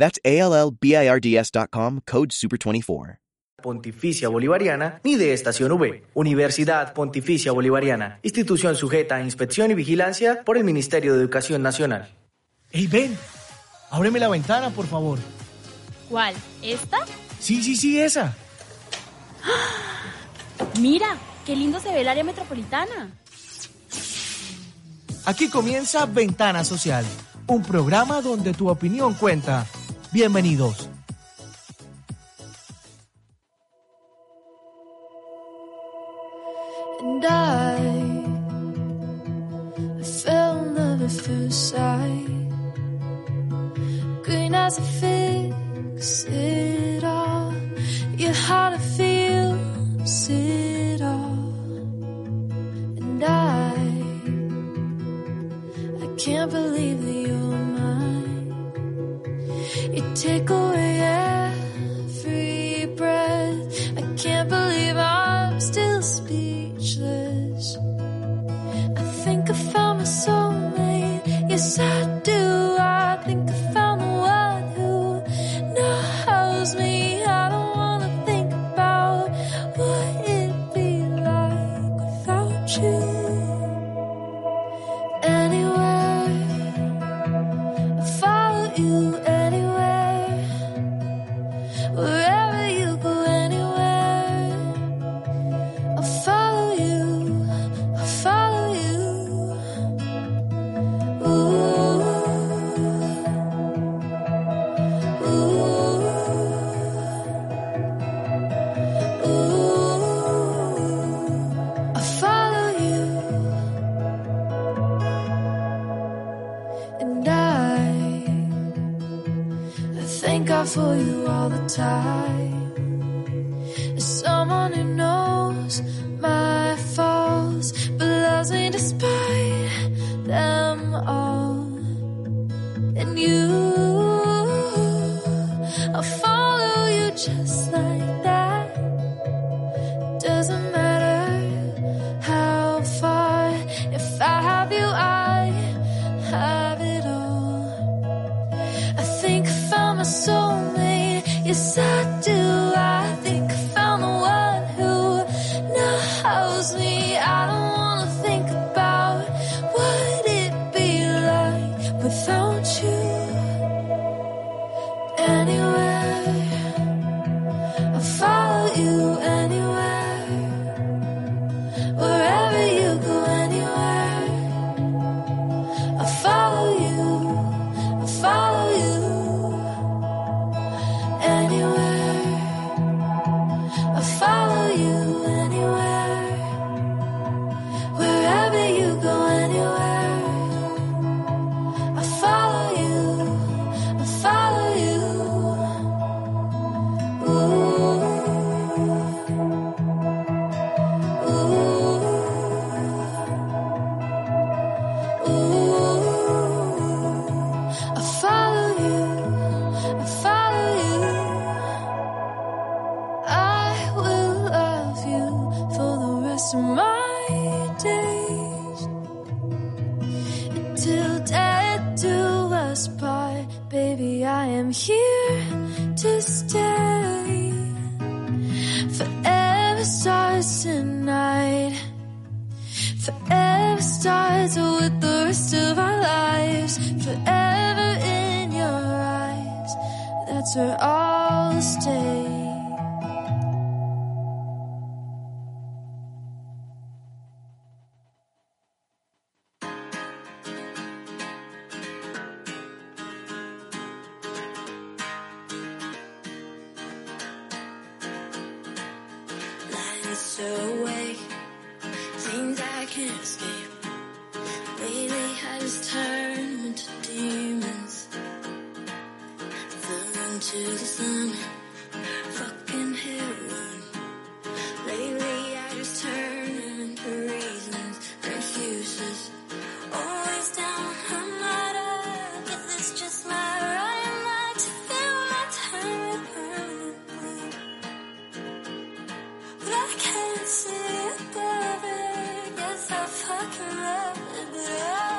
That's ALLBIRDS.com, code SUPER24. Pontificia Bolivariana ni de Estación V. Universidad Pontificia Bolivariana, institución sujeta a inspección y vigilancia por el Ministerio de Educación Nacional. ¡Ey, ven! Ábreme la ventana, por favor. ¿Cuál? ¿Esta? Sí, sí, sí, esa. Mira, qué lindo se ve el área metropolitana. Aquí comienza Ventana Social, un programa donde tu opinión cuenta. Bienvenidos. And I, I fell in love at first sight. Green as a fix it all. Your heart it feels it all. And I, I can't believe that 최고의 see it, baby. Guess I fucking love.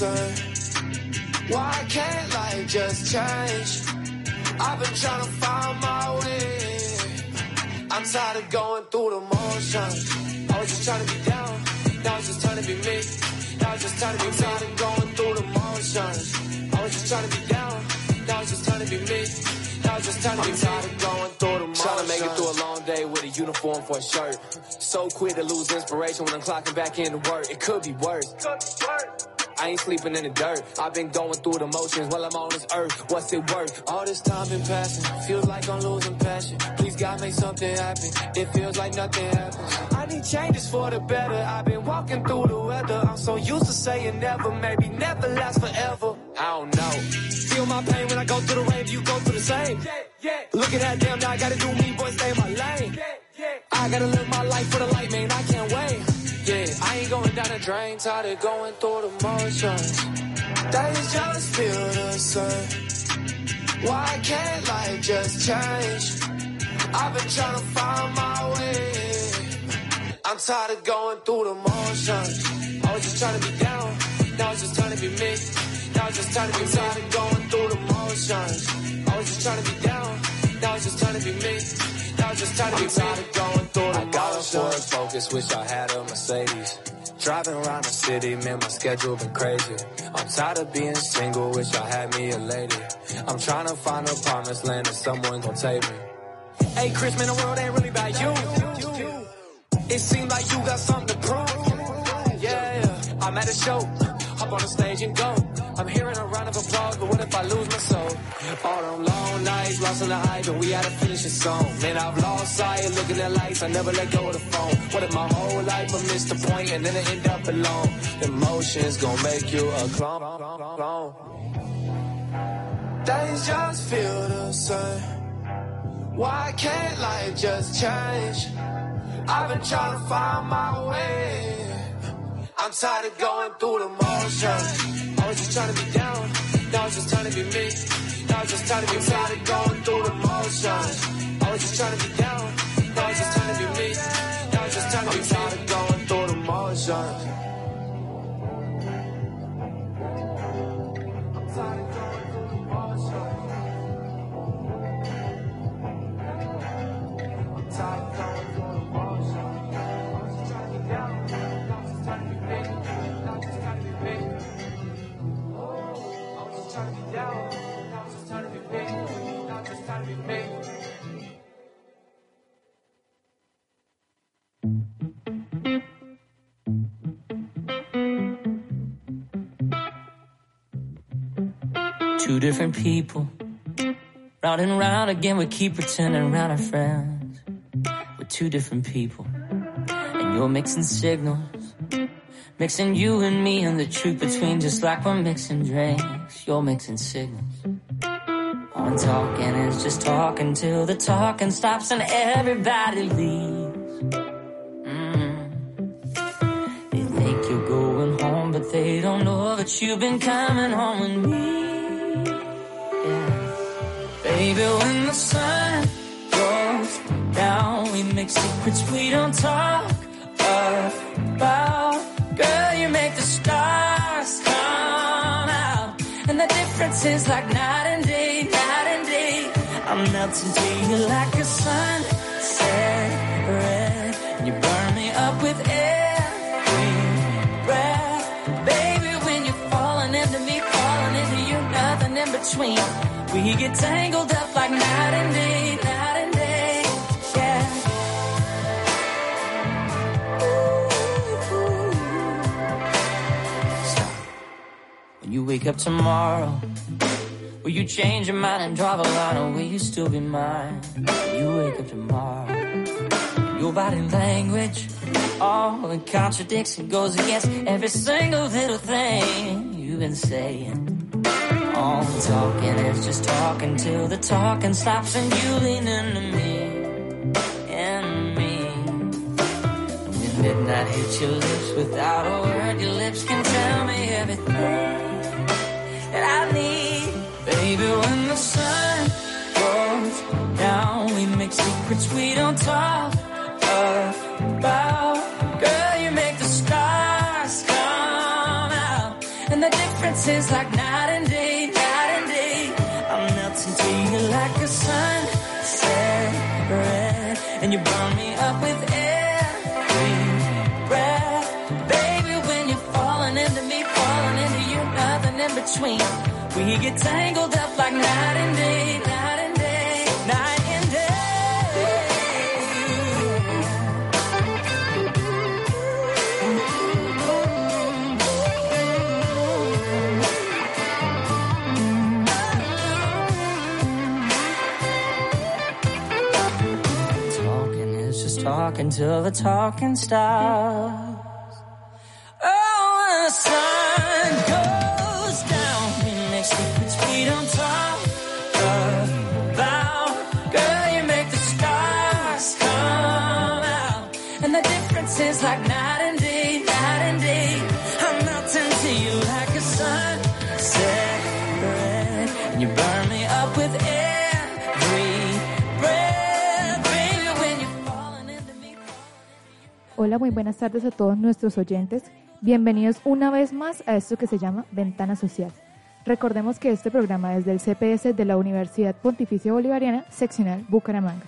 Feel. Why can't life just change? I've been trying to find my way. I'm tired of going through the motions. I was just trying to be down. Now it's just trying to be me. Now it's just trying to be tired of going through the motions. I was just trying to be down. Now it's just trying to be me. Now it's just trying to be tired of going through the motions. Trying to make it through a long day with a uniform for a shirt. So quick to lose inspiration when I'm clocking back into work. It could be worse. I ain't sleeping in the dirt. I've been going through the motions while I'm on this earth. What's it worth? All this time been passing. Feels like I'm losing passion. Please God make something happen. It feels like nothing happens. I need changes for the better. I've been walking through the weather. I'm so used to saying never, maybe never last forever. I don't know. Feel my pain when I go through the rain. You go through the same. Look at that damn. Now I gotta do me, boy. Stay in my lane. I gotta live my life for the light, man. I can't wait. Yeah, I ain't going down the drain, tired of going through the motions. Days just feel the same. Why can't life just change? I've been trying to find my way. I'm tired of going through the motions. I was just trying to be down, now it's just trying to be me. Now it's just trying to be tired of going through the motions. I was just trying to be down, now it's just trying to be me. Now it's just trying to be tired of going through the I got a Focus, wish I had a Mercedes. Driving around the city, man, my schedule been crazy. I'm tired of being single, wish I had me a lady. I'm trying to find a promised land and someone gon' take me. Hey, Chris, man, the world ain't really about you. It seems like you got something to prove. Yeah, I'm at a show, hop on the stage and go. I'm hearing a round of applause, but what if I lose my soul? All them long nights, lost in the hype, and we had to finish the song. Man, I've lost sight, of looking at lights, I never let go of the phone. What if my whole life I missed the point, and then I end up alone? Emotions gon' make you a clone. Things just feel the same. Why can't life just change? I've been trying to find my way. I'm tired of going through the motions. I was just trying to be down. Now I'm just trying to be me. Now I'm just trying to be tired of going through the motions. I was just trying to be down. Now I'm just trying to be me. Now I'm just trying to be tired of going through the motions. Two different people. Round and round again, we keep pretending around our friends. We're two different people. And you're mixing signals. Mixing you and me and the truth between, just like we're mixing drinks. You're mixing signals. One talking is just talking till the talking stops and everybody leaves. Mm. They think you're going home, but they don't know that you've been coming home with me. Baby, when the sun goes down, we make secrets we don't talk about. Girl, you make the stars come out. And the difference is like night and day, night and day. I'm melting to you like a sunset red. And you burn me up with every breath. Baby, when you're falling into me, falling into you, nothing in between. We get tangled up like night and day, night and day. Yeah. When you wake up tomorrow, will you change your mind and draw the line, or will you still be mine? When you wake up tomorrow, your body language, all it contradicts and goes against every single little thing you've been saying. All talking is just talking till the talking stops and you lean into me, and me. When midnight hits your lips without a word, your lips can tell me everything that I need. Baby, when the sun goes down, we make secrets we don't talk about. Girl, you make the stars come out. And the difference is like between. We get tangled up like night and day, night and day, night and day. Talking is just talking till the talking stops. Hola, muy buenas tardes a todos nuestros oyentes. Bienvenidos una vez más a esto que se llama Ventana Social. Recordemos que este programa es del CPS de la Universidad Pontificia Bolivariana, seccional Bucaramanga.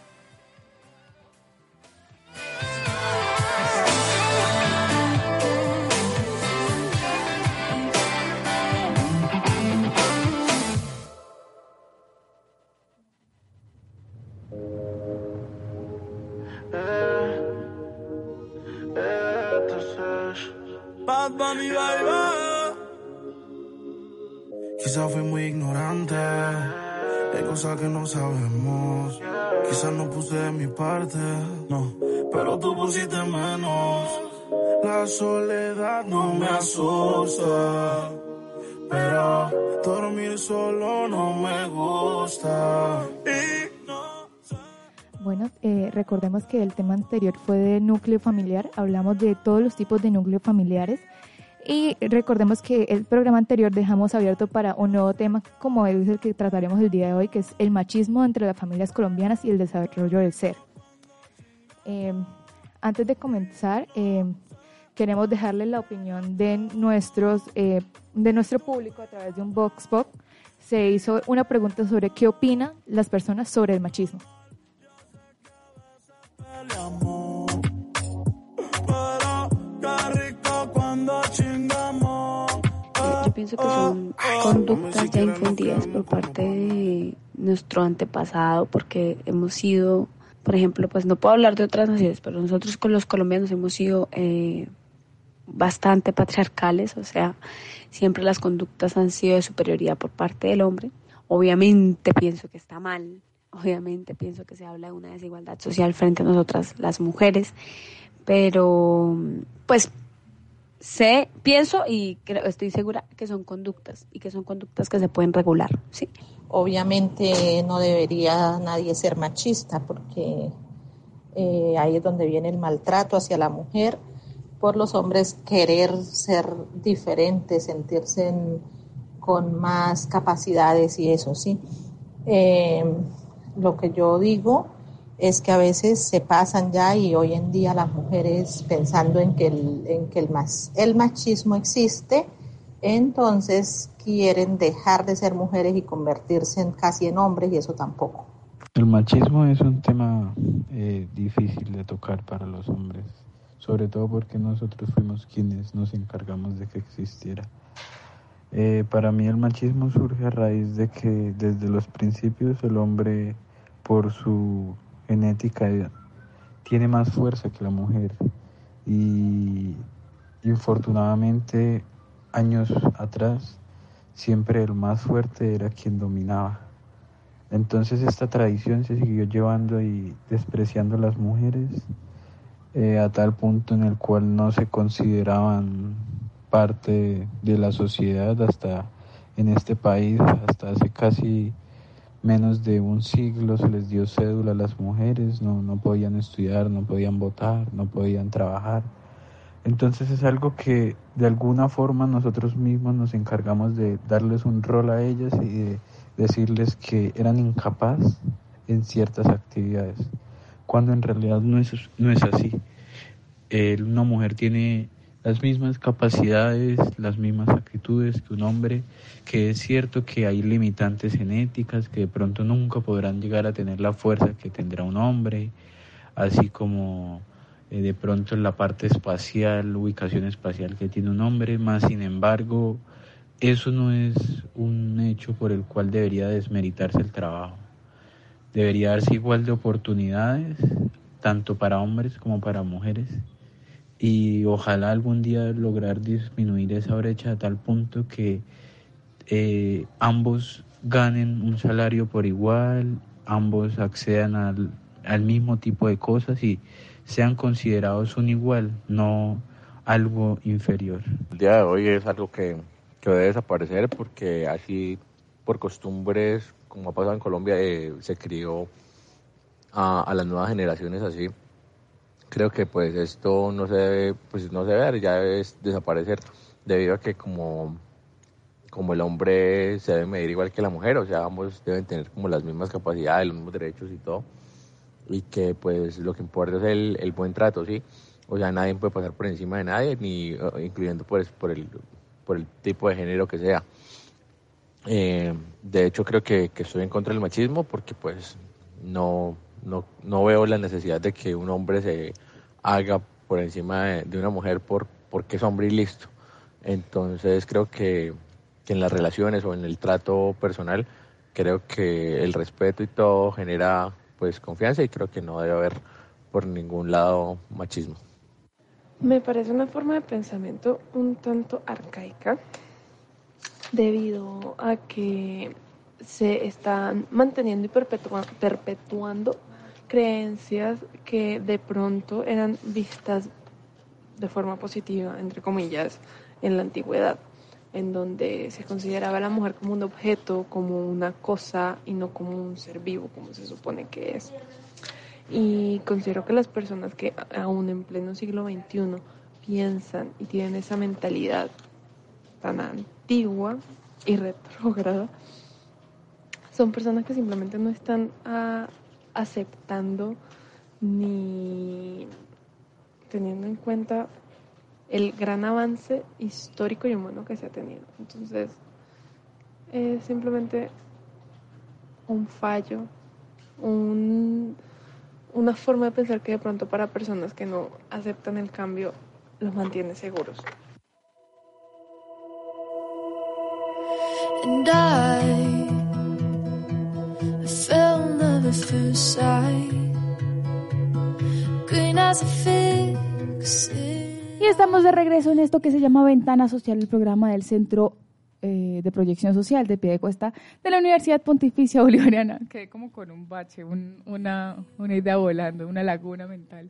Recordemos que el tema anterior fue de núcleo familiar, hablamos de todos los tipos de núcleos familiares y recordemos que el programa anterior dejamos abierto para un nuevo tema como es el que trataremos el día de hoy, que es el machismo entre las familias colombianas y el desarrollo del ser. Eh, antes de comenzar, eh, queremos dejarles la opinión de, nuestros, eh, de nuestro público a través de un Vox Pop. Se hizo una pregunta sobre qué opinan las personas sobre el machismo. Yo pienso que son conductas ya infundidas por parte de nuestro antepasado porque hemos sido, por ejemplo, pues no puedo hablar de otras naciones, pero nosotros con los colombianos hemos sido eh, bastante patriarcales, o sea, siempre las conductas han sido de superioridad por parte del hombre. Obviamente pienso que está mal, obviamente pienso que se habla de una desigualdad social frente a nosotras las mujeres, pero pues sé, pienso y creo, estoy segura que son conductas y que son conductas que se pueden regular, ¿sí? Obviamente no debería nadie ser machista porque eh, ahí es donde viene el maltrato hacia la mujer por los hombres querer ser diferentes, sentirse con más capacidades y eso, ¿sí? Eh, lo que yo digo es que a veces se pasan ya y hoy en día las mujeres pensando en que el, en que el, el machismo existe, entonces quieren dejar de ser mujeres y convertirse en, casi en hombres y eso tampoco. El machismo es un tema eh, difícil de tocar para los hombres, sobre todo porque nosotros fuimos quienes nos encargamos de que existiera. Eh, para mí el machismo surge a raíz de que desde los principios el hombre por su genética tiene más fuerza que la mujer y infortunadamente años atrás siempre el más fuerte era quien dominaba. Entonces esta tradición se siguió llevando y despreciando a las mujeres eh, a tal punto en el cual no se consideraban parte de la sociedad hasta en este país, hasta hace casi menos de un siglo se les dio cédula a las mujeres, no, no podían estudiar, no podían votar, no podían trabajar. Entonces es algo que de alguna forma nosotros mismos nos encargamos de darles un rol a ellas y de decirles que eran incapaces en ciertas actividades, cuando en realidad no es, no es así. una mujer tiene las mismas capacidades, las mismas actitudes que un hombre, que es cierto que hay limitantes genéticas que de pronto nunca podrán llegar a tener la fuerza que tendrá un hombre, así como eh, de pronto la parte espacial, ubicación espacial que tiene un hombre, más sin embargo, eso no es un hecho por el cual debería desmeritarse el trabajo. Debería darse igual de oportunidades, tanto para hombres como para mujeres y ojalá algún día lograr disminuir esa brecha a tal punto que eh, ambos ganen un salario por igual, ambos accedan al, al, mismo tipo de cosas y sean considerados un igual, no algo inferior. El día de hoy es algo que, que debe desaparecer porque así por costumbres, como ha pasado en Colombia, eh, se crió a, a las nuevas generaciones así creo que pues esto no se debe, pues no se debe, ya debe desaparecer, debido a que como, como el hombre se debe medir igual que la mujer, o sea, ambos deben tener como las mismas capacidades, los mismos derechos y todo, y que pues lo que importa es el, el buen trato, ¿sí? O sea, nadie puede pasar por encima de nadie, ni eh, incluyendo pues, por, el, por el tipo de género que sea. Eh, de hecho, creo que, que estoy en contra del machismo porque pues no, no, no veo la necesidad de que un hombre se haga por encima de, una mujer por porque es hombre y listo. Entonces creo que, en las relaciones o en el trato personal, creo que el respeto y todo genera pues confianza y creo que no debe haber por ningún lado machismo. Me parece una forma de pensamiento un tanto arcaica debido a que se están manteniendo y perpetuando creencias que de pronto eran vistas de forma positiva, entre comillas, en la antigüedad, en donde se consideraba a la mujer como un objeto, como una cosa y no como un ser vivo, como se supone que es. Y considero que las personas que aún en pleno siglo XXI piensan y tienen esa mentalidad tan antigua y retrógrada, son personas que simplemente no están a, aceptando ni teniendo en cuenta el gran avance histórico y humano que se ha tenido. Entonces, es simplemente un fallo, un, una forma de pensar que de pronto para personas que no aceptan el cambio los mantiene seguros. At first sight. Green as a fix. Y estamos de regreso en esto que se llama Ventana Social, el programa del Centro eh, de Proyección Social de Piedecuesta de la Universidad Pontificia Bolivariana. Quedé como con un bache, un- una, una idea volando, una laguna mental.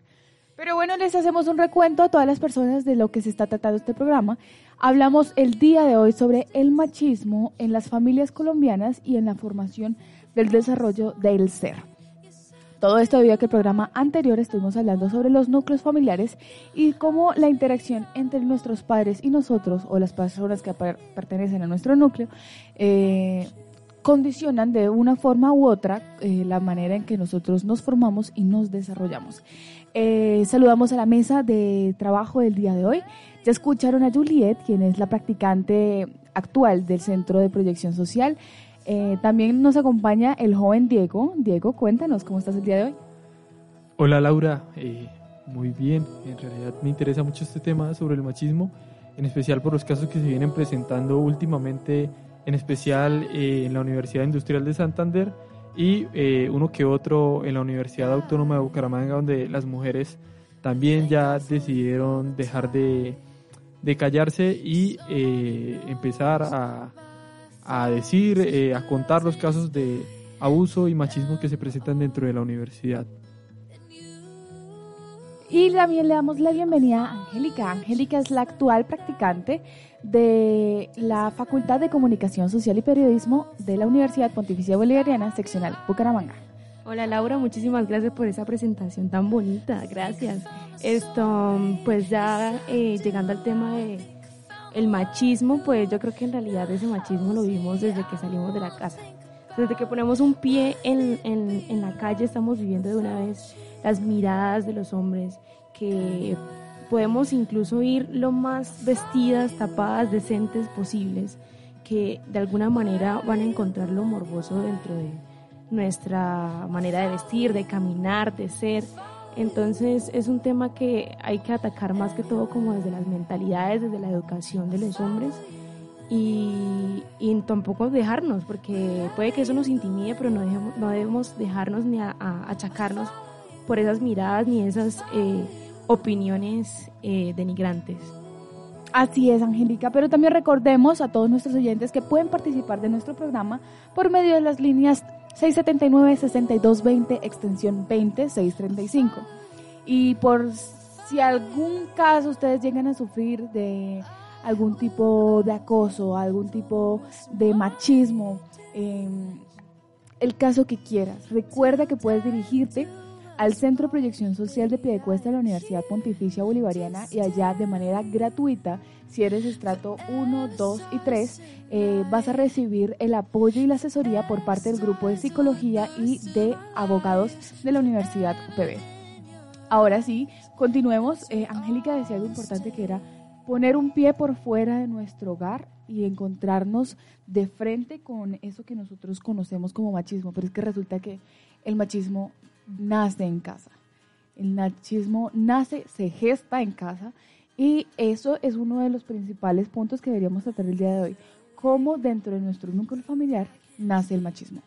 Pero bueno, les hacemos un recuento a todas las personas de lo que se está tratando este programa. Hablamos el día de hoy sobre el machismo en las familias colombianas y en la formación del desarrollo del ser. Todo esto debido a que el programa anterior estuvimos hablando sobre los núcleos familiares y cómo la interacción entre nuestros padres y nosotros, o las personas que per- pertenecen a nuestro núcleo, eh, condicionan de una forma u otra eh, la manera en que nosotros nos formamos y nos desarrollamos. Eh, saludamos a la mesa de trabajo del día de hoy. Ya escucharon a Juliet, quien es la practicante actual del Centro de Proyección Social. Eh, también nos acompaña el joven Diego. Diego, cuéntanos cómo estás el día de hoy. Hola Laura, Eh, muy bien. En realidad me interesa mucho este tema sobre el machismo, en especial por los casos que se vienen presentando últimamente, en especial eh, en la Universidad Industrial de Santander y uno que otro en la Universidad Autónoma de Bucaramanga, donde las mujeres también ya decidieron dejar de, de callarse y empezar a, a decir, eh, a contar los casos de abuso y machismo que se presentan dentro de la universidad. Y también le damos la bienvenida a Angélica. Angélica es la actual practicante de la Facultad de Comunicación Social y Periodismo de la Universidad Pontificia Bolivariana, seccional Bucaramanga. Hola Laura, muchísimas gracias por esa presentación tan bonita, gracias. Esto, pues ya eh, llegando al tema de el machismo, pues yo creo que en realidad ese machismo lo vivimos desde que salimos de la casa. Desde que ponemos un pie en, en, en la calle estamos viviendo de una vez las miradas de los hombres, que podemos incluso ir lo más vestidas, tapadas, decentes posibles, que de alguna manera van a encontrar lo morboso dentro de nuestra manera de vestir, de caminar, de ser. Entonces es un tema que hay que atacar más que todo como desde las mentalidades, desde la educación de los hombres y, y tampoco dejarnos, porque puede que eso nos intimide, pero no, dejemos- no debemos dejarnos ni a, a achacarnos por esas miradas ni esas eh, opiniones eh, denigrantes. Así es, Angélica, pero también recordemos a todos nuestros oyentes que pueden participar de nuestro programa por medio de las líneas 679-6220, extensión 20635. Y por si algún caso ustedes llegan a sufrir de algún tipo de acoso, algún tipo de machismo, eh, el caso que quieras, recuerda que puedes dirigirte al Centro de Proyección Social de Piedecuesta de la Universidad Pontificia Bolivariana y allá de manera gratuita, si eres estrato 1, 2 y 3, eh, vas a recibir el apoyo y la asesoría por parte del grupo de psicología y de abogados de la Universidad UPB. Ahora sí, continuemos. Eh, Angélica decía algo importante que era poner un pie por fuera de nuestro hogar y encontrarnos de frente con eso que nosotros conocemos como machismo, pero es que resulta que el machismo nace en casa. El machismo nace, se gesta en casa y eso es uno de los principales puntos que deberíamos tratar el día de hoy. Cómo dentro de nuestro núcleo familiar nace el machismo.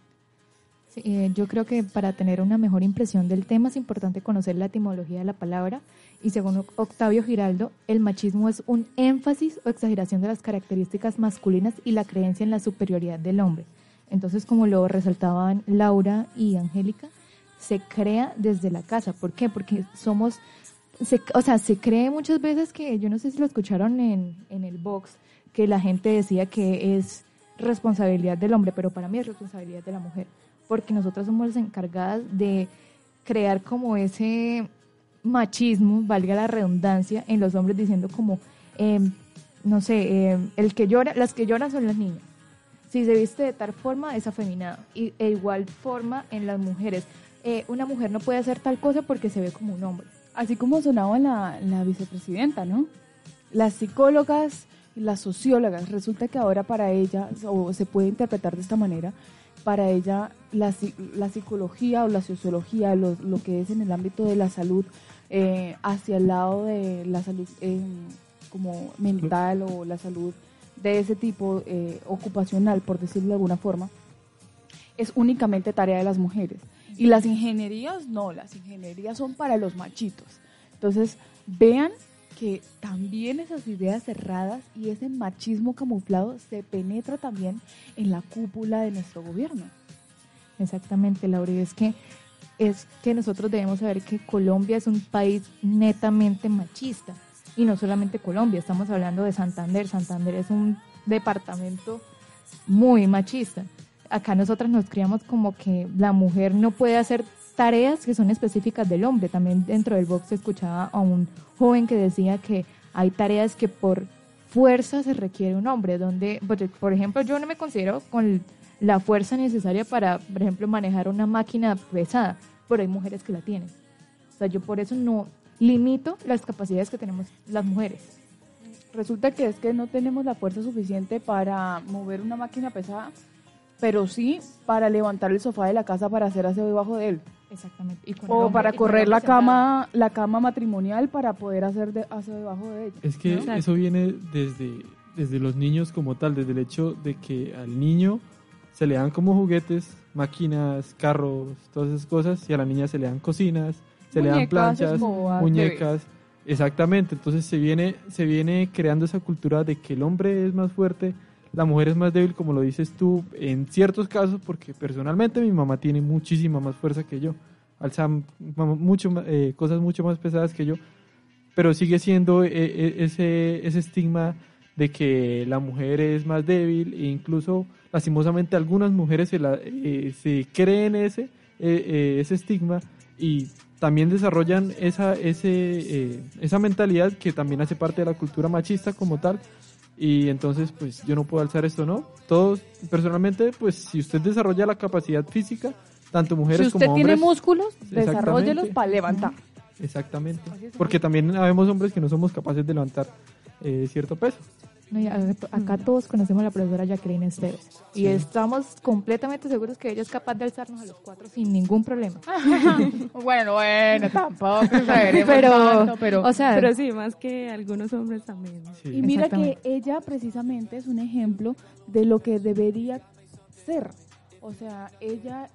Eh, yo creo que para tener una mejor impresión del tema es importante conocer la etimología de la palabra y según Octavio Giraldo, el machismo es un énfasis o exageración de las características masculinas y la creencia en la superioridad del hombre. Entonces, como lo resaltaban Laura y Angélica, se crea desde la casa. ¿Por qué? Porque somos, se- o sea, se cree muchas veces que, yo no sé si lo escucharon en, en el box, que la gente decía que es responsabilidad del hombre, pero para mí es responsabilidad de la mujer, porque nosotras somos las encargadas de crear como ese machismo, valga la redundancia, en los hombres diciendo como, em, no sé, em, el que llora, las que lloran son las niñas. Si se viste de tal forma es afeminado. Y e igual forma en las mujeres. Eh, una mujer no puede hacer tal cosa porque se ve como un hombre. Así como sonaba la, la vicepresidenta, ¿no? las psicólogas y las sociólogas, resulta que ahora para ella, o se puede interpretar de esta manera, para ella la, la psicología o la sociología, lo, lo, que es en el ámbito de la salud, eh, hacia el lado de la salud eh, como mental o la salud de ese tipo eh, ocupacional, por decirlo de alguna forma, es únicamente tarea de las mujeres. Y las ingenierías no, las ingenierías son para los machitos. Entonces, vean que también esas ideas cerradas y ese machismo camuflado se penetra también en la cúpula de nuestro gobierno. Exactamente, Laura, es que es que nosotros debemos saber que Colombia es un país netamente machista y no solamente Colombia, estamos hablando de Santander. Santander es un departamento muy machista. Acá nosotras nos criamos como que la mujer no puede hacer tareas que son específicas del hombre. También dentro del box escuchaba a un joven que decía que hay tareas que por fuerza se requiere un hombre, donde, pues, por ejemplo, yo no me considero con la fuerza necesaria para, por ejemplo, manejar una máquina pesada, pero hay mujeres que la tienen. O sea, yo por eso no limito las capacidades que tenemos las mujeres. Resulta que es que no tenemos la fuerza suficiente para mover una máquina pesada, pero sí para levantar el sofá de la casa para hacer aseo debajo de él. Exactamente. o para correr la cama, la cama matrimonial para poder hacer de, aseo debajo de ella. Es que eso viene desde, desde los niños como tal, desde el hecho de que al niño se le dan como juguetes, máquinas, carros, todas esas cosas, y a la niña se le dan cocinas, se le dan planchas, muñecas. Exactamente, entonces se viene, se viene creando esa cultura de que el hombre es más fuerte, la mujer es más débil, como lo dices tú, en ciertos casos, porque personalmente mi mamá tiene muchísima más fuerza que yo, alza mucho, eh, cosas mucho más pesadas que yo, pero sigue siendo eh, eh, ese, ese estigma de que la mujer es más débil e incluso lastimosamente algunas mujeres se, la, se creen ese, ese estigma y también desarrollan esa, ese, esa mentalidad que también hace parte de la cultura machista como tal y entonces pues yo no puedo alzar esto, ¿no? Todos, personalmente, pues si usted desarrolla la capacidad física, tanto mujeres como hombres... Si usted tiene músculos, desarrollelos para levantar. Exactamente, porque también habemos hombres que no somos capaces de levantar eh, cierto peso. Acá todos conocemos a la profesora Jacqueline Esteves y estamos completamente seguros que ella es capaz de alzarnos a los cuatro sin ningún problema. bueno, bueno, tampoco pero, pero, o sea, pero sí, más que algunos hombres también. Y mira que ella precisamente es un ejemplo de lo que debería ser. O sea, ella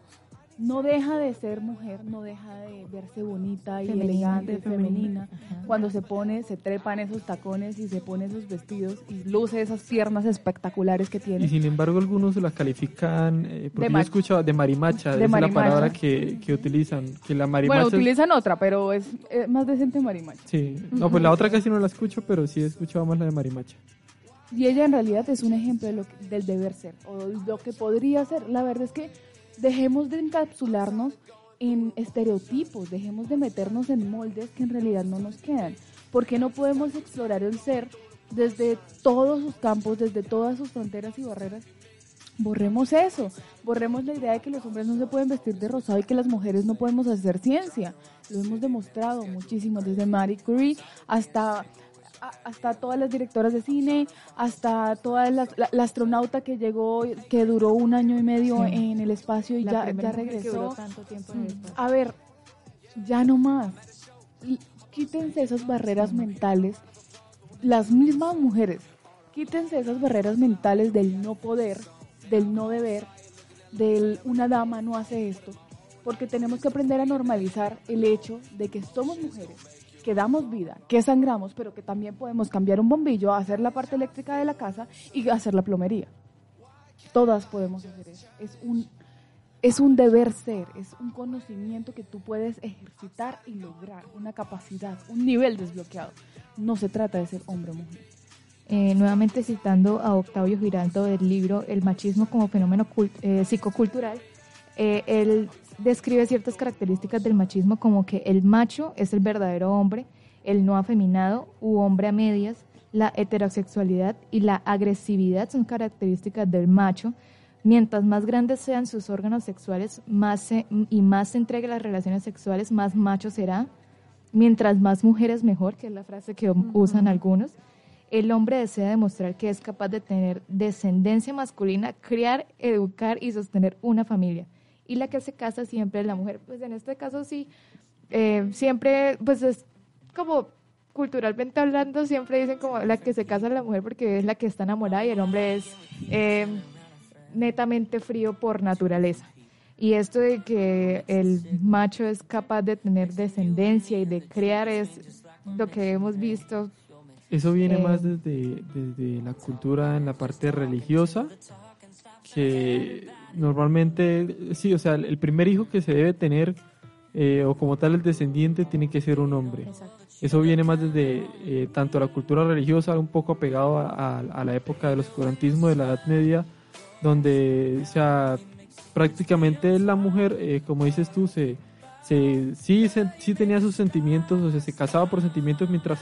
no deja de ser mujer, no deja de verse bonita y elegante, femenina. Cuando se pone, se trepa en esos tacones y se pone esos vestidos y luce esas piernas espectaculares que tiene. Y sin embargo algunos la califican, eh, porque de yo he escuchado de marimacha, de es la palabra que, que, utilizan, que la marimacha... Bueno, utilizan otra, pero es, más decente marimacha. Sí, no, pues la otra casi no la escucho, pero sí he escuchado más la de marimacha. Y ella en realidad es un ejemplo de lo, del deber ser, o lo que podría ser. La verdad es que Dejemos de encapsularnos en estereotipos, dejemos de meternos en moldes que en realidad no nos quedan. ¿Por qué no podemos explorar el ser desde todos sus campos, desde todas sus fronteras y barreras? Borremos eso, borremos la idea de que los hombres no se pueden vestir de rosado y que las mujeres no podemos hacer ciencia. Lo hemos demostrado muchísimo, desde Marie Curie hasta hasta todas las directoras de cine, hasta toda la, astronauta que llegó, que duró un año y medio en el espacio y ya, ya regresó. A ver, ya no más. Quítense esas barreras mentales. Las mismas mujeres, quítense esas barreras mentales del no poder, del no deber, del una dama no hace esto, porque tenemos que aprender a normalizar el hecho de que somos mujeres que damos vida, que sangramos, pero que también podemos cambiar un bombillo, hacer la parte eléctrica de la casa y hacer la plomería. Todas podemos hacer eso. Es un, es un deber ser, es un conocimiento que tú puedes ejercitar y lograr, una capacidad, un nivel desbloqueado. No se trata de ser hombre o mujer. Eh, nuevamente citando a Octavio Giraldo del libro El machismo como fenómeno eh, psicocultural, eh, describe ciertas características del machismo como que el macho es el verdadero hombre, el no afeminado u hombre a medias, la heterosexualidad y la agresividad son características del macho. Mientras más grandes sean sus órganos sexuales más y más se entregue a las relaciones sexuales, más macho será. Mientras más mujeres mejor, que es la frase que usan algunos. el hombre desea demostrar que es capaz de tener descendencia masculina, criar, educar y sostener una familia. Y la que se casa siempre es la mujer. Pues en este caso sí, eh, siempre, pues es como culturalmente hablando, siempre dicen como la que se casa es la mujer porque es la que está enamorada y el hombre es eh, netamente frío por naturaleza. Y esto de que el macho es capaz de tener descendencia y de crear es lo que hemos visto. Eso viene eh, más desde, desde la cultura en la parte religiosa, que normalmente, sí, o sea, el primer hijo que se debe tener, eh, o como tal el descendiente, tiene que ser un hombre. Eso viene más desde eh, tanto la cultura religiosa, un poco apegado a, a- a la época del oscurantismo de la Edad Media, donde o sea, prácticamente la mujer, eh, como dices tú, se, se, sí, se- sí tenía sus sentimientos, o sea, se casaba por sentimientos, mientras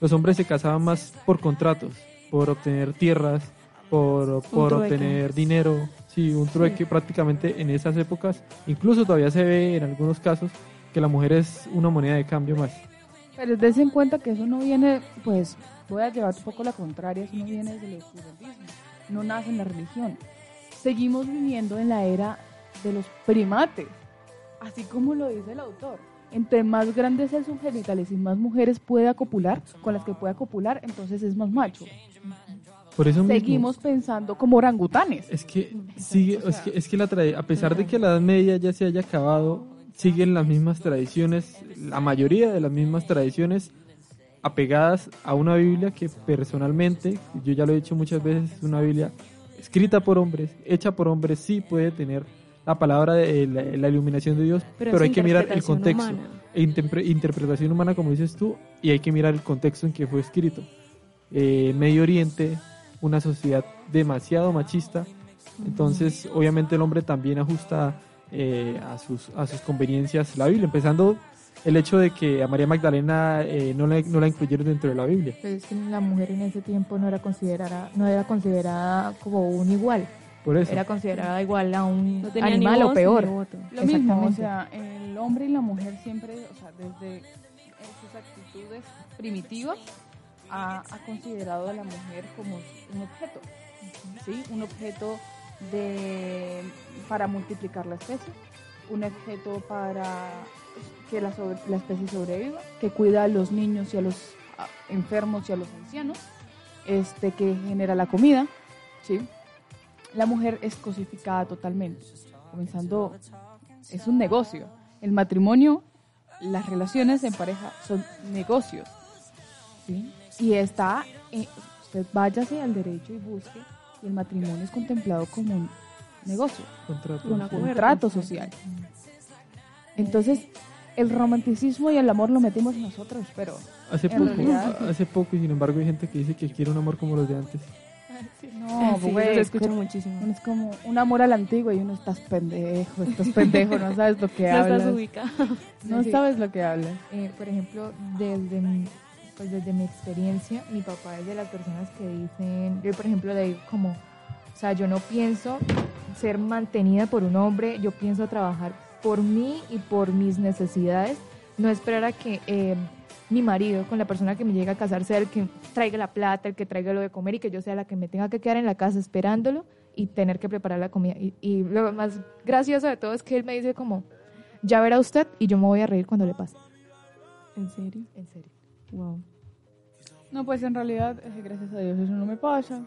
los hombres se casaban más por contratos, por obtener tierras, por, por obtener dinero, sí, un trueque prácticamente en esas épocas. Incluso todavía se ve en algunos casos que la mujer es una moneda de cambio más. Pero des en cuenta que eso no viene, pues, voy a llevar un poco la contraria, eso no viene desde el oscurantismo, no nace en la religión. Seguimos viviendo en la era de los primates, así como lo dice el autor. Entre más grandes sean sus genitales y más mujeres pueda copular, con las que pueda copular, entonces es más macho. Por eso mismo- Seguimos pensando como orangutanes. Es que sigue, es que, es que la tra- a pesar de que la Edad Media ya se haya acabado, siguen las mismas tradiciones, la mayoría de las mismas tradiciones apegadas a una Biblia que personalmente, yo ya lo he dicho muchas veces, es una Biblia escrita por hombres, hecha por hombres, sí puede tener la palabra de la, la iluminación de Dios, Pero hay que mirar el contexto, humana. e interpre- interpretación humana como dices tú, y hay que mirar el contexto en que fue escrito. Eh, Medio Oriente, una sociedad demasiado machista, entonces obviamente el hombre también ajusta eh, a, sus, a sus conveniencias la Biblia, empezando el hecho de que a María Magdalena eh, no, la, no la incluyeron dentro de la Biblia. Pero es que la mujer en ese tiempo no era considerada, no era considerada como un igual. Por eso. Era considerada igual a un No tenía ni animal o voz peor. voto. Lo mismo, o sea, el hombre y la mujer siempre, o sea, desde sus actitudes primitivas, ha, considerado a la mujer como un objeto, ¿sí? Un objeto de, para multiplicar la especie, un objeto para que la, la especie sobreviva, que cuida a los niños y a los enfermos y a los ancianos, este, que genera la comida, ¿sí? La mujer es cosificada totalmente, comenzando, es un negocio. El matrimonio, las relaciones en pareja son negocios, ¿sí? Y está, eh, usted váyase al derecho y busque, y el matrimonio es contemplado como un negocio, Contrato. un contrato social. Entonces, el romanticismo y el amor lo metimos nosotros, pero Hace poco, realidad- hace poco y sin embargo hay gente que dice que quiere un amor como los de antes. No, Sí, güey, eso se escucha es que muchísimo. uno Es como un amor a la antigua y uno estás pendejo, estás pendejo, no sabes lo que No hablas. estás ubicado. No Sí. sabes lo que hablas. Eh, por ejemplo, desde mi, pues desde mi experiencia, mi papá es de las personas que dicen, yo por ejemplo le digo como, o sea, yo no pienso ser mantenida por un hombre, yo pienso trabajar por mí y por mis necesidades, no esperar a que eh, mi marido con la persona que me llega a casar sea el que traiga la plata, el que traiga lo de comer y que yo sea la que me tenga que quedar en la casa esperándolo y tener que preparar la comida. Y, y lo más gracioso de todo es que él me dice como, ya verá usted y yo me voy a reír cuando le pase. ¿En serio? En serio. Wow. No, pues en realidad, eh, gracias a Dios, eso no me pasa.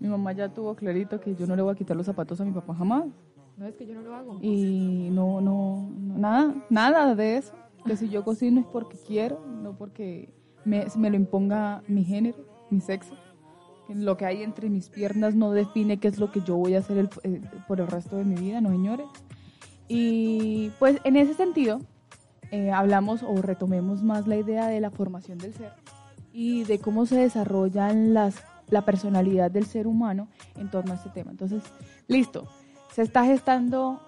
Mi mamá ya tuvo clarito que yo no le voy a quitar los zapatos a mi papá jamás. No es que yo no lo hago. Y no, no, no, nada, nada de eso. Que si yo cocino es porque quiero, no porque me, me lo imponga mi género, mi sexo. Lo que hay entre mis piernas no define qué es lo que yo voy a hacer el- eh, por el resto de mi vida, no señores. Y pues en ese sentido, eh, hablamos o retomemos más la idea de la formación del ser y de cómo se desarrollan las, la personalidad del ser humano en torno a este tema. Entonces, listo, se está gestando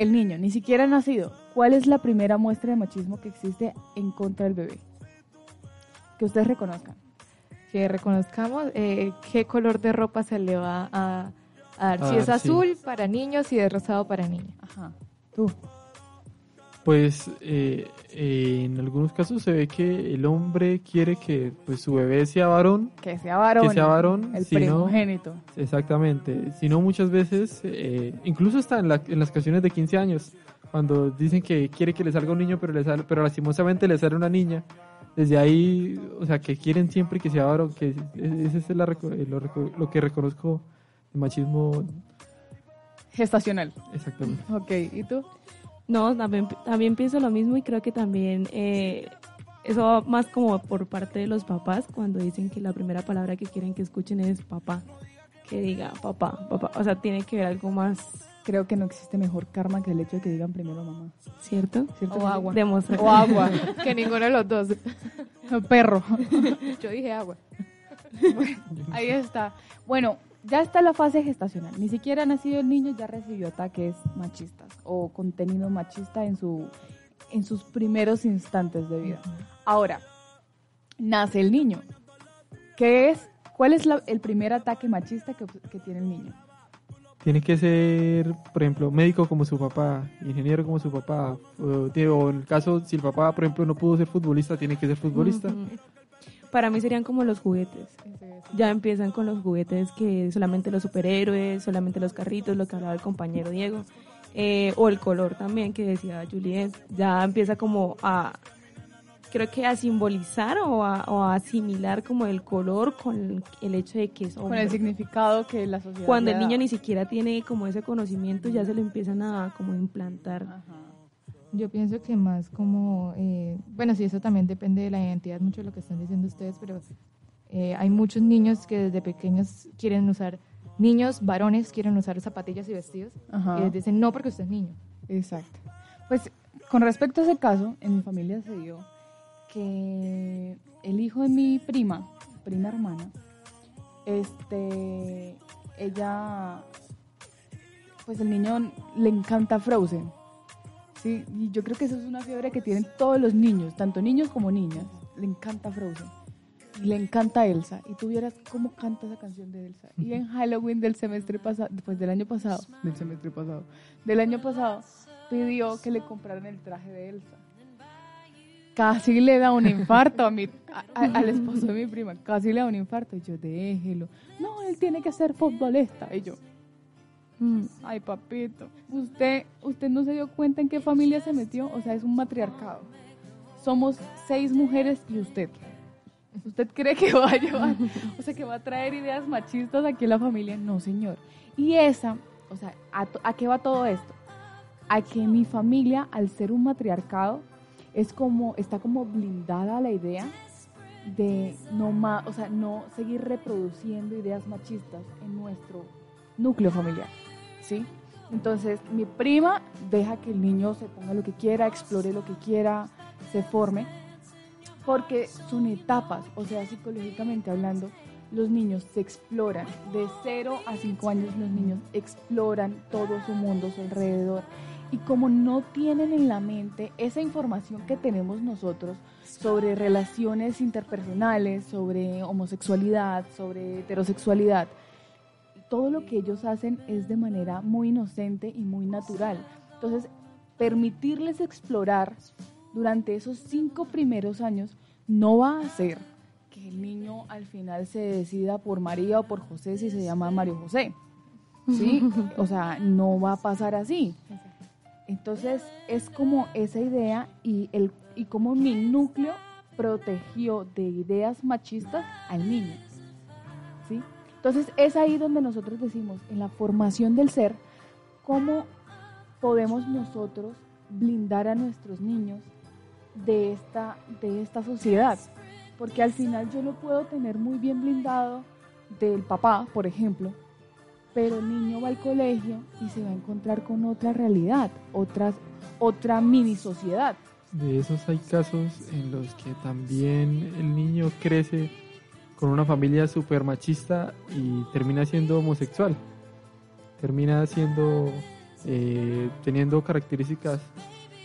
el niño, ni siquiera ha nacido. ¿Cuál es la primera muestra de machismo que existe en contra del bebé? Que ustedes reconozcan. Que reconozcamos eh, qué color de ropa se le va a, a dar. A si es sí. azul para niños y de rosado para niñas. Ajá. Tú. Pues eh, eh, en algunos casos se ve que el hombre quiere que pues su bebé sea varón. Que sea varón. Que sea varón. El primogénito. exactamente. Si no, muchas veces, eh, incluso hasta en, la- en las canciones de 15 años, cuando dicen que quiere que le salga un niño, pero, le sale, pero lastimosamente le sale una niña. Desde ahí, o sea, que quieren siempre que sea varón, que ese es la eh, lo, lo que reconozco el machismo Gestacional. Exactamente. Ok, ¿y tú? No, también, también pienso lo mismo y creo que también eh, eso va más como por parte de los papás cuando dicen que la primera palabra que quieren que escuchen es papá. Que diga papá, papá. O sea, tiene que ver algo más. Creo que no existe mejor karma que el hecho de que digan primero mamá. ¿Cierto? ¿Cierto? O agua. Demostrar. O agua. Que ninguno de los dos. Perro. Yo dije agua. Bueno, ahí está. Bueno, ya está la fase gestacional. Ni siquiera ha nacido el niño, ya recibió ataques machistas o contenido machista en, su, en sus primeros instantes de vida. Ahora, nace el niño. ¿Qué es? ¿Cuál es la- el primer ataque machista que, que tiene el niño? Tiene que ser, por ejemplo, médico como su papá, ingeniero como su papá, o, en el caso, si el papá, por ejemplo, no pudo ser futbolista, tiene que ser futbolista. Para mí serían como los juguetes. Ya empiezan con los juguetes que solamente los superhéroes, solamente los carritos, lo que hablaba el compañero Diego. Eh, o el color también que decía Juliet. Ya empieza como a, creo que a simbolizar o a, o a asimilar como el color con el hecho de que es Con hombre. el significado que la sociedad Cuando el niño ni siquiera tiene como ese conocimiento, ya se lo empiezan a como implantar. Yo pienso que más como, eh, bueno, sí, eso también depende de la identidad, mucho de lo que están diciendo ustedes, pero eh, hay muchos niños que desde pequeños quieren usar, niños varones quieren usar zapatillas y vestidos, Ajá. y les dicen no porque usted es niño. Exacto. Pues con respecto a ese caso, en mi familia se dio que el hijo de mi prima, prima hermana, este, ella, pues el niño le encanta Frozen. Sí, y yo creo que eso es una fiebre que tienen todos los niños, tanto niños como niñas. Le encanta Frozen. Le encanta Elsa. Y tú vieras cómo canta esa canción de Elsa. Y en Halloween del semestre pasado, después del año pasado, del semestre pasado, del año pasado, pidió que le compraran el traje de Elsa. Casi le da un infarto a mi, a- a- al esposo de mi prima. Casi le da un infarto. Y yo, déjelo. No, él tiene que ser futbolista. Y yo, "Mm, ay papito, usted, usted no se dio cuenta en qué familia se metió. O sea, es un matriarcado. Somos seis mujeres y usted. ¿Usted cree que va a llevar, o sea, que va a traer ideas machistas aquí en la familia? No, señor. Y esa, o sea, ¿a, a qué va todo esto? A que mi familia, al ser un matriarcado, es como, está como blindada a la idea de no más, o sea, no seguir reproduciendo ideas machistas en nuestro núcleo familiar, ¿sí? Entonces, mi prima deja que el niño se ponga lo que quiera, explore lo que quiera, se forme, porque son etapas, o sea, psicológicamente hablando, los niños se exploran. De 0 a 5 años los niños exploran todo su mundo, su alrededor. Y como no tienen en la mente esa información que tenemos nosotros sobre relaciones interpersonales, sobre homosexualidad, sobre heterosexualidad, todo lo que ellos hacen es de manera muy inocente y muy natural. Entonces, permitirles explorar durante esos cinco primeros años no va a hacer que el niño al final se decida por María o por José si se llama Mario José. ¿Sí? O sea, no va a pasar así. Entonces, es como esa idea y, el, y como mi núcleo protegió de ideas machistas al niño. ¿Sí? Entonces, es ahí donde nosotros decimos, en la formación del ser, cómo podemos nosotros blindar a nuestros niños de esta, de esta sociedad. Porque al final yo lo puedo tener muy bien blindado del papá, por ejemplo, pero el niño va al colegio y se va a encontrar con otra realidad, otras, otra mini sociedad. De esos hay casos en los que también el niño crece con una familia súper machista y termina siendo homosexual. Termina siendo, eh, teniendo características,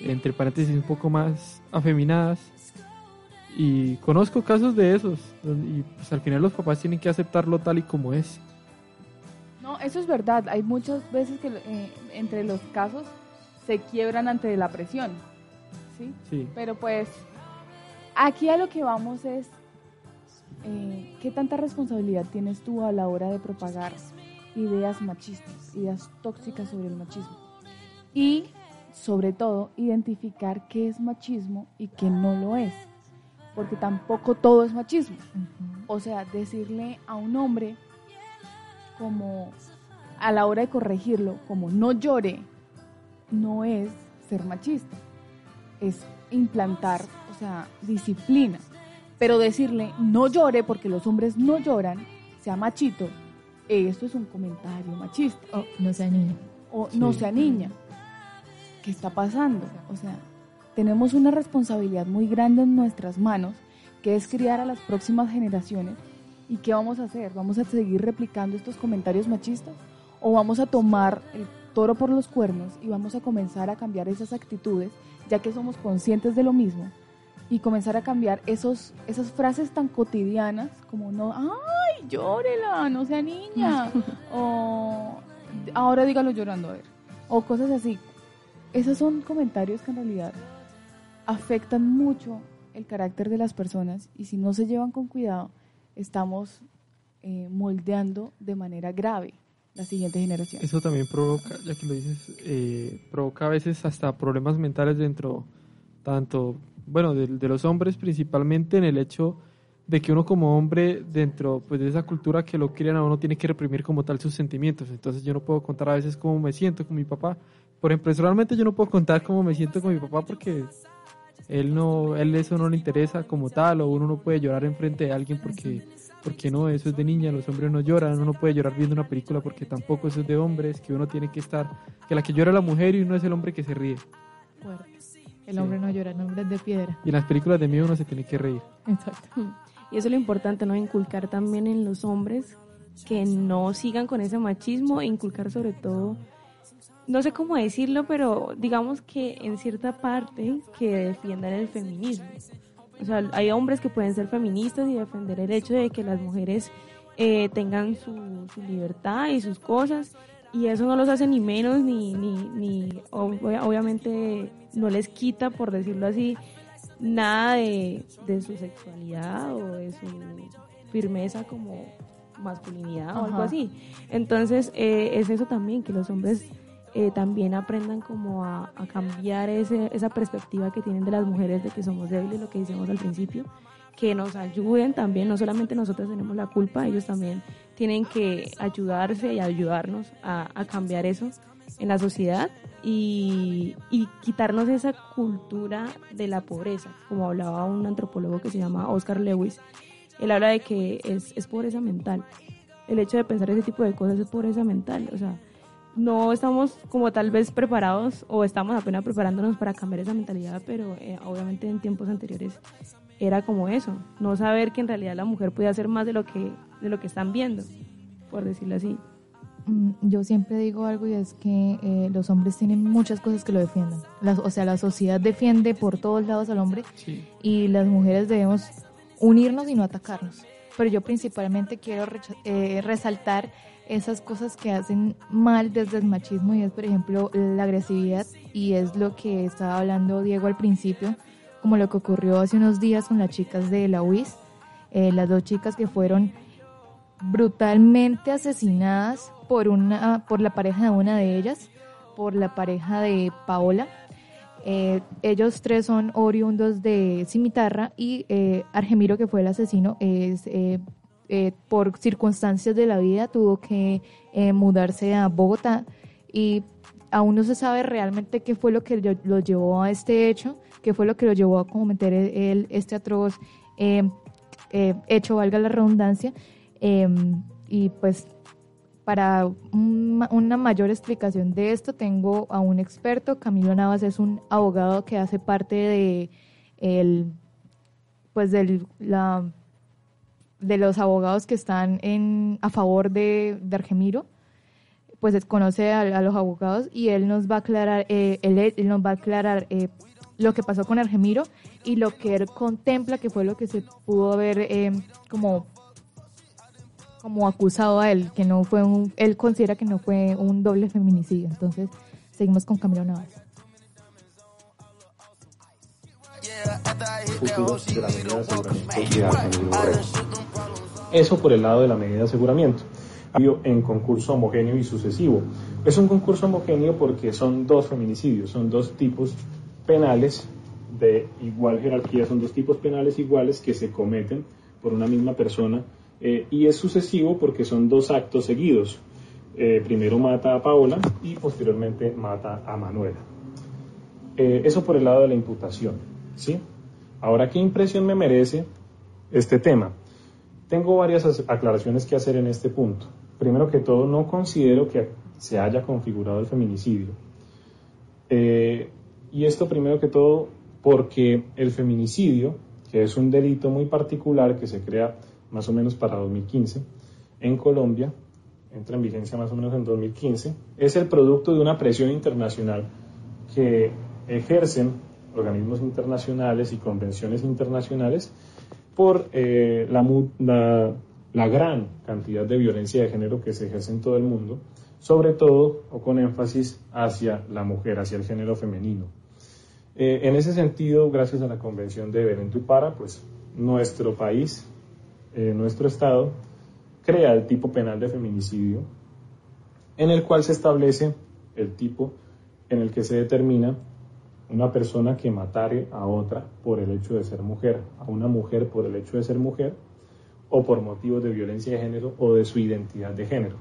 entre paréntesis, un poco más afeminadas. Y conozco casos de esos, y pues al final los papás tienen que aceptarlo tal y como es. No, eso es verdad. Hay muchas veces que eh, entre los casos se quiebran ante la presión. ¿sí? Sí. Pero pues aquí a lo que vamos es, eh, ¿qué tanta responsabilidad tienes tú a la hora de propagar ideas machistas, ideas tóxicas sobre el machismo? Y sobre todo, identificar qué es machismo y qué no lo es. Porque tampoco todo es machismo. O sea, decirle a un hombre como a la hora de corregirlo, como no llore, no es ser machista. Es implantar, o sea, disciplina. Pero decirle no llore porque los hombres no lloran, sea machito, esto es un comentario machista. O no sea niña. O no Sí. sea niña. ¿Qué está pasando? O sea, tenemos una responsabilidad muy grande en nuestras manos, que es criar a las próximas generaciones. ¿Y qué vamos a hacer? ¿Vamos a seguir replicando estos comentarios machistas? ¿O vamos a tomar el toro por los cuernos y vamos a comenzar a cambiar esas actitudes, ya que somos conscientes de lo mismo? Y comenzar a cambiar esos, esas frases tan cotidianas como no, ¡ay, llórela, no sea niña! o ahora dígalo llorando, a ver. O cosas así. Esos son comentarios que en realidad afectan mucho el carácter de las personas y si no se llevan con cuidado, estamos eh, moldeando de manera grave la siguiente generación. Eso también provoca, ya que lo dices, eh, provoca a veces hasta problemas mentales dentro, tanto, bueno, de, de los hombres principalmente en el hecho de que uno como hombre dentro pues de esa cultura que lo crían a uno tiene que reprimir como tal sus sentimientos. Entonces yo no puedo contar a veces cómo me siento con mi papá. Por ejemplo, personalmente yo no puedo contar cómo me siento con mi papá porque él no, él eso no le interesa como tal o uno no puede llorar enfrente de alguien porque porque no, eso es de niña, los hombres no lloran, uno no puede llorar viendo una película porque tampoco eso es de hombres, que uno tiene que estar, que la que llora es la mujer y uno es el hombre que se ríe. Fuerte. El hombre no llora, el hombre es de piedra. Y en las películas de miedo uno se tiene que reír. Exacto. Y eso es lo importante, ¿no? Inculcar también en los hombres que no sigan con ese machismo e inculcar sobre todo, no sé cómo decirlo, pero digamos que en cierta parte que defiendan el feminismo. O sea, hay hombres que pueden ser feministas y defender el hecho de que las mujeres eh, tengan su, su libertad y sus cosas y eso no los hace ni menos ni, ni, ni ob- obviamente no les quita, por decirlo así, nada de, de su sexualidad o de su firmeza como masculinidad o algo así. Entonces eh, es eso también, que los hombres eh, también aprendan como a, a cambiar ese, esa perspectiva que tienen de las mujeres de que somos débiles, lo que decíamos al principio, que nos ayuden también, no solamente nosotros tenemos la culpa, ellos también tienen que ayudarse y ayudarnos a, a cambiar eso en la sociedad y, y quitarnos esa cultura de la pobreza, como hablaba un antropólogo que se llama Oscar Lewis, él habla de que es, es pobreza mental. El hecho de pensar ese tipo de cosas es pobreza mental. O sea, no estamos como tal vez preparados o estamos apenas preparándonos para cambiar esa mentalidad, pero eh, obviamente en tiempos anteriores era como eso, no saber que en realidad la mujer puede hacer más de lo que, de lo que están viendo, por decirlo así. Mm, Yo siempre digo algo y es que eh, los hombres tienen muchas cosas que lo defiendan. La- o sea, la sociedad defiende por todos lados al hombre y las mujeres debemos unirnos y no atacarnos. Pero yo principalmente quiero eh, resaltar esas cosas que hacen mal desde el machismo y es, por ejemplo, la agresividad y es lo que estaba hablando Diego al principio, como lo que ocurrió hace unos días con las chicas de la UIS, eh, las dos chicas que fueron brutalmente asesinadas por una por la pareja de una de ellas, por la pareja de Paola. Eh, ellos tres son oriundos de Cimitarra y eh, Argemiro, que fue el asesino, es eh, por circunstancias de la vida tuvo que eh, mudarse a Bogotá y aún no se sabe realmente qué fue lo que lo, llevó a este hecho, qué fue lo que lo llevó a cometer el, este atroz eh, eh, hecho, valga la redundancia. Eh, y pues para una mayor explicación de esto tengo a un experto, Camilo Navas es un abogado que hace parte de el pues del la de los abogados que están en a favor de, de Argemiro pues conoce a, a los abogados y él nos va a aclarar eh, él, él nos va a aclarar eh, lo que pasó con Argemiro y lo que él contempla que fue lo que se pudo haber eh, como como acusado a él, que no fue un, él considera que no fue un doble feminicidio. Entonces, seguimos con Camilo Navas. futuro de la Eso por el lado de la medida de aseguramiento. En concurso homogéneo y sucesivo. Es un concurso homogéneo porque son dos feminicidios, son dos tipos penales de igual jerarquía, son dos tipos penales iguales que se cometen por una misma persona eh, y es sucesivo porque son dos actos seguidos. Eh, primero mata a Paola y posteriormente mata a Manuela. Eh, eso por el lado de la imputación. ¿sí? Ahora, ¿qué impresión me merece este tema? Tengo varias aclaraciones que hacer en este punto. Primero que todo, no considero que se haya configurado el feminicidio. y esto primero que todo porque el feminicidio, que es un delito muy particular que se crea más o menos para 2015 en Colombia, entra en vigencia más o menos en 2015, es el producto de una presión internacional que ejercen organismos internacionales y convenciones internacionales por eh, la, la, la, gran cantidad de violencia de género que se ejerce en todo el mundo, sobre todo o con énfasis hacia la mujer, hacia el género femenino. Eh, en ese sentido, gracias a la Convención de Belén Para, pues nuestro país, eh, nuestro Estado, crea el tipo penal de feminicidio, en el cual se establece el tipo en el que se determina una persona que matare a otra por el hecho de ser mujer, a una mujer por el hecho de ser mujer, o por motivos de violencia de género o de su identidad de género.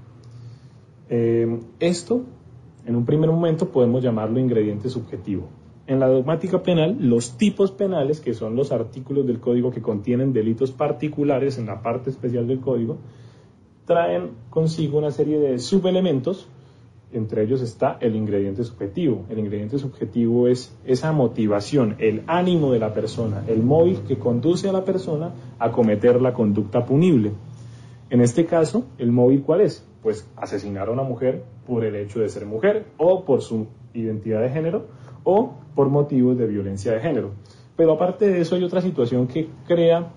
Eh, esto, en un primer momento, podemos llamarlo ingrediente subjetivo en la dogmática penal los tipos penales, que son los artículos del código que contienen delitos particulares en la parte especial del código, traen consigo una serie de subelementos, entre ellos está el ingrediente subjetivo. El ingrediente subjetivo es esa motivación, el ánimo de la persona, el móvil que conduce a la persona a cometer la conducta punible. En este caso, ¿el móvil cuál es? Pues asesinar a una mujer por el hecho de ser mujer o por su identidad de género o por motivos de violencia de género. Pero aparte de eso hay otra situación que crea,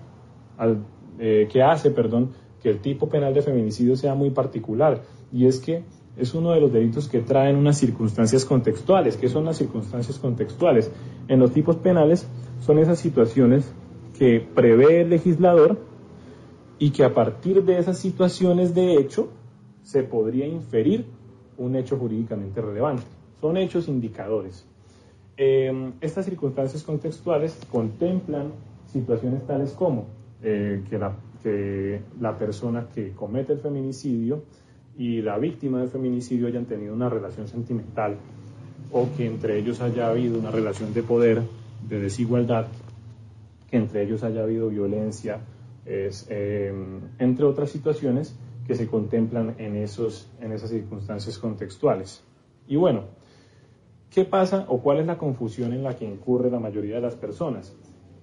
eh, que hace, perdón, que el tipo penal de feminicidio sea muy particular y es que es uno de los delitos que traen unas circunstancias contextuales. ¿Qué son las circunstancias contextuales? En los tipos penales son esas situaciones que prevé el legislador y que a partir de esas situaciones de hecho se podría inferir un hecho jurídicamente relevante. Son hechos indicadores. Em, estas circunstancias contextuales contemplan situaciones tales como eh, que, la, que la persona que comete el feminicidio y la víctima del feminicidio hayan tenido una relación sentimental o que entre ellos haya habido una relación de poder, de desigualdad, que entre ellos haya habido violencia, es, em, entre otras situaciones que se contemplan en, esos, en esas circunstancias contextuales. Y bueno, ¿Qué pasa o cuál es la confusión en la que incurre la mayoría de las personas?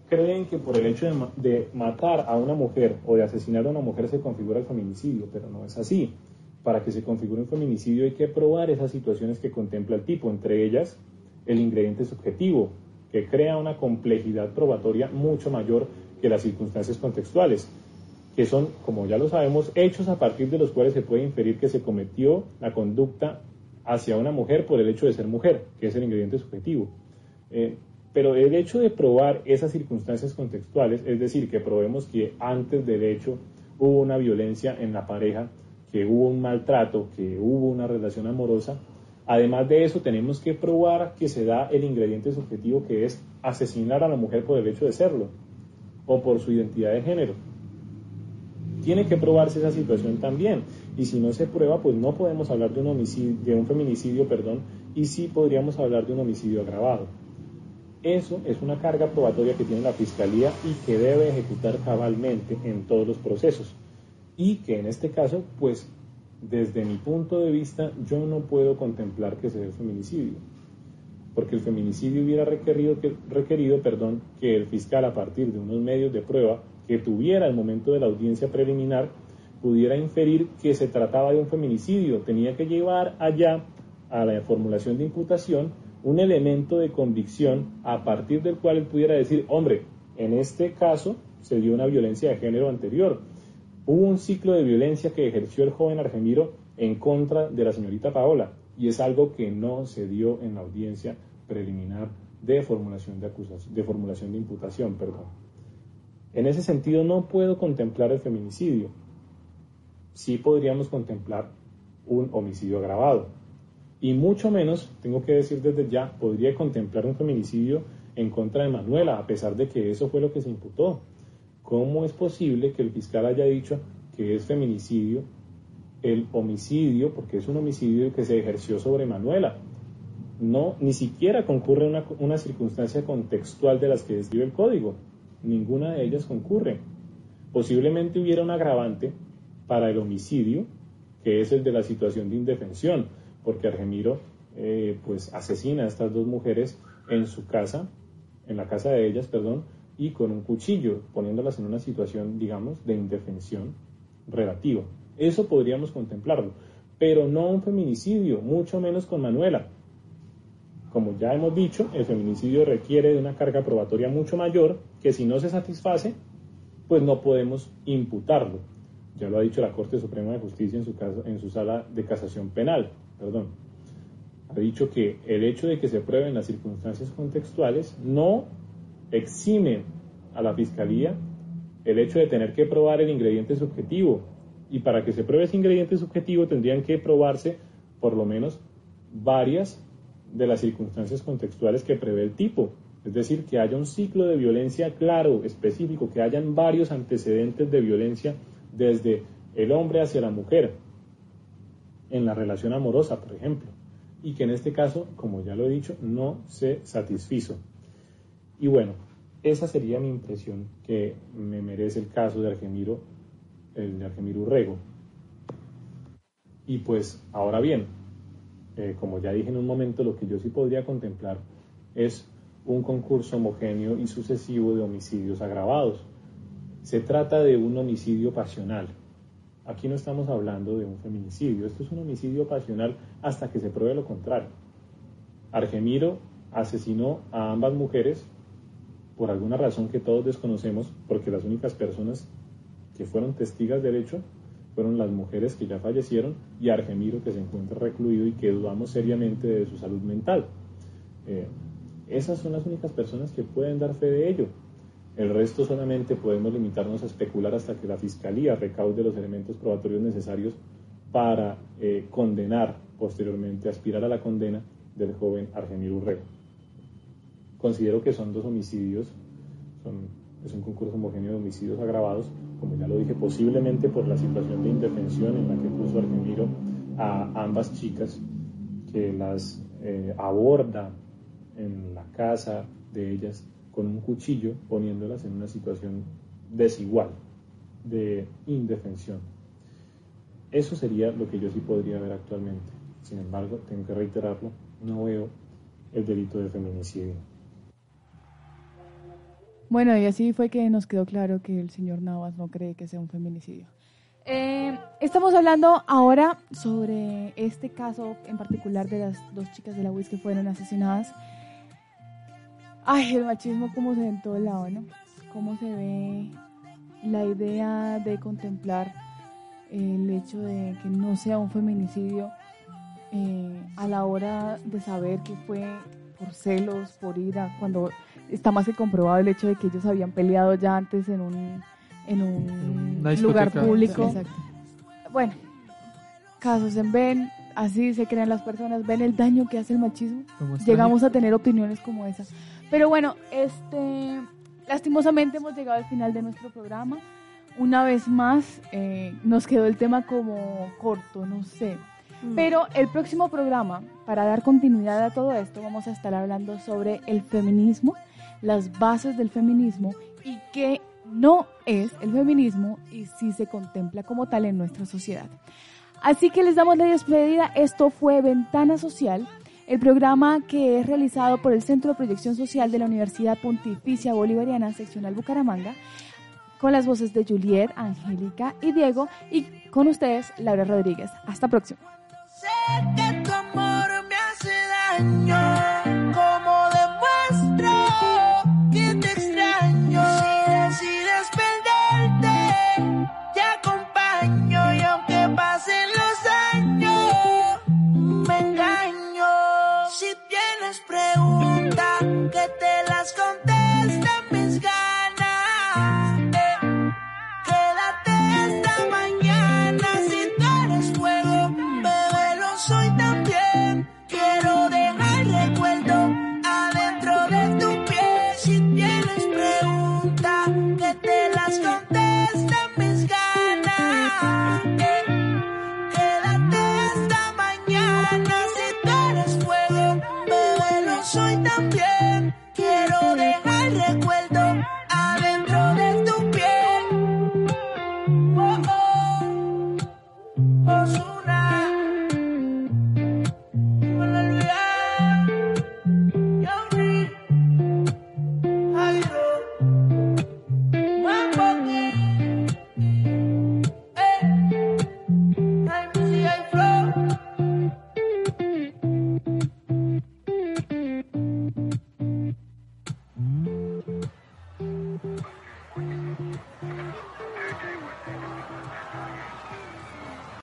Creen que por el hecho de, matar a una mujer o de asesinar a una mujer se configura el feminicidio, pero no es así. Para que se configure un feminicidio hay que probar esas situaciones que contempla el tipo, entre ellas el ingrediente subjetivo, que crea una complejidad probatoria mucho mayor que las circunstancias contextuales, que son, como ya lo sabemos, hechos a partir de los cuales se puede inferir que se cometió la conducta hacia una mujer por el hecho de ser mujer, que es el ingrediente subjetivo. Eh, pero el hecho de probar esas circunstancias contextuales, es decir, que probemos que antes del hecho hubo una violencia en la pareja, que hubo un maltrato, que hubo una relación amorosa, además de eso tenemos que probar que se da el ingrediente subjetivo que es asesinar a la mujer por el hecho de serlo o por su identidad de género. Tiene que probarse esa situación también y si no se prueba, pues no podemos hablar de un, homicidio, de un feminicidio, perdón, y sí podríamos hablar de un homicidio agravado. Eso es una carga probatoria que tiene la Fiscalía y que debe ejecutar cabalmente en todos los procesos. Y que en este caso, pues desde mi punto de vista, yo no puedo contemplar que sea el feminicidio. Porque el feminicidio hubiera requerido, que, requerido perdón, que el fiscal, a partir de unos medios de prueba que tuviera al momento de la audiencia preliminar, pudiera inferir que se trataba de un feminicidio. Tenía que llevar allá a la formulación de imputación un elemento de convicción a partir del cual él pudiera decir, hombre, en este caso se dio una violencia de género anterior. Hubo un ciclo de violencia que ejerció el joven Argemiro en contra de la señorita Paola y es algo que no se dio en la audiencia preliminar de formulación de acusación, de formulación de imputación, perdón. En ese sentido no puedo contemplar el feminicidio. Sí podríamos contemplar un homicidio agravado. Y mucho menos, tengo que decir desde ya, podría contemplar un feminicidio en contra de Manuela, a pesar de que eso fue lo que se imputó. ¿Cómo es posible que el fiscal haya dicho que es feminicidio el homicidio, porque es un homicidio que se ejerció sobre Manuela? No, ni siquiera concurre una, una circunstancia contextual de las que describe el código. Ninguna de ellas concurre. Posiblemente hubiera un agravante para el homicidio, que es el de la situación de indefensión, porque Argemiro eh, pues asesina a estas dos mujeres en su casa, en la casa de ellas, perdón, y con un cuchillo, poniéndolas en una situación, digamos, de indefensión relativa. Eso podríamos contemplarlo, pero no un feminicidio, mucho menos con Manuela. Como ya hemos dicho, el feminicidio requiere de una carga probatoria mucho mayor que si no se satisface, pues no podemos imputarlo. Ya lo ha dicho la Corte Suprema de Justicia en su, en su sala de casación penal. Perdón. Ha dicho que el hecho de que se prueben las circunstancias contextuales no exime a la Fiscalía el hecho de tener que probar el ingrediente subjetivo. Y para que se pruebe ese ingrediente subjetivo tendrían que probarse por lo menos varias de las circunstancias contextuales que prevé el tipo. Es decir, que haya un ciclo de violencia claro, específico, que hayan varios antecedentes de violencia desde el hombre hacia la mujer, en la relación amorosa, por ejemplo, y que en este caso, como ya lo he dicho, no se satisfizo. Y bueno, esa sería mi impresión que me merece el caso de Argemiro, el de Argemiro Urrego. Y pues, ahora bien, eh, como ya dije en un momento, lo que yo sí podría contemplar es un concurso homogéneo y sucesivo de homicidios agravados. Se trata de un homicidio pasional. Aquí no estamos hablando de un feminicidio, esto es un homicidio pasional hasta que se pruebe lo contrario. Argemiro asesinó a ambas mujeres por alguna razón que todos desconocemos, porque las únicas personas que fueron testigas del hecho fueron las mujeres que ya fallecieron y Argemiro que se encuentra recluido y que dudamos seriamente de su salud mental. Eh, esas son las únicas personas que pueden dar fe de ello. El resto solamente podemos limitarnos a especular hasta que la Fiscalía recaude los elementos probatorios necesarios para eh, condenar posteriormente, aspirar a la condena del joven Argemiro Urrego. Considero que son dos homicidios, es un concurso homogéneo de homicidios agravados, como ya lo dije, posiblemente por la situación de indefensión en la que puso Argemiro a ambas chicas, que las eh, aborda en la casa de ellas con un cuchillo, poniéndolas en una situación desigual de indefensión. Eso sería lo que yo sí podría ver actualmente. Sin embargo, tengo que reiterarlo, no veo el delito de feminicidio. Bueno, y así fue que nos quedó claro que el señor Navas no cree que sea un feminicidio. Eh, estamos hablando ahora sobre este caso en particular de las dos chicas de la UIS que fueron asesinadas. Ay, el machismo como se ve en todo lado, ¿no? Cómo se ve la idea de contemplar el hecho de que no sea un feminicidio eh, a la hora de saber que fue por celos, por ira, cuando está más que comprobado el hecho de que ellos habían peleado ya antes en un, en un lugar público. Bueno, casos en ven, así se crean las personas, ven el daño que hace el machismo. Llegamos a tener opiniones como esas. Pero bueno, este, lastimosamente hemos llegado al final de nuestro programa. Una vez más, eh, nos quedó el tema como corto, no sé. Mm. Pero el próximo programa, para dar continuidad a todo esto, vamos a estar hablando sobre el feminismo, las bases del feminismo y qué no es el feminismo y si se contempla como tal en nuestra sociedad. Así que les damos la despedida. Esto fue Ventana Social el programa que es realizado por el Centro de Proyección Social de la Universidad Pontificia Bolivariana Seccional Bucaramanga, con las voces de Juliet, Angélica y Diego, y con ustedes, Laura Rodríguez. Hasta próximo. pregunta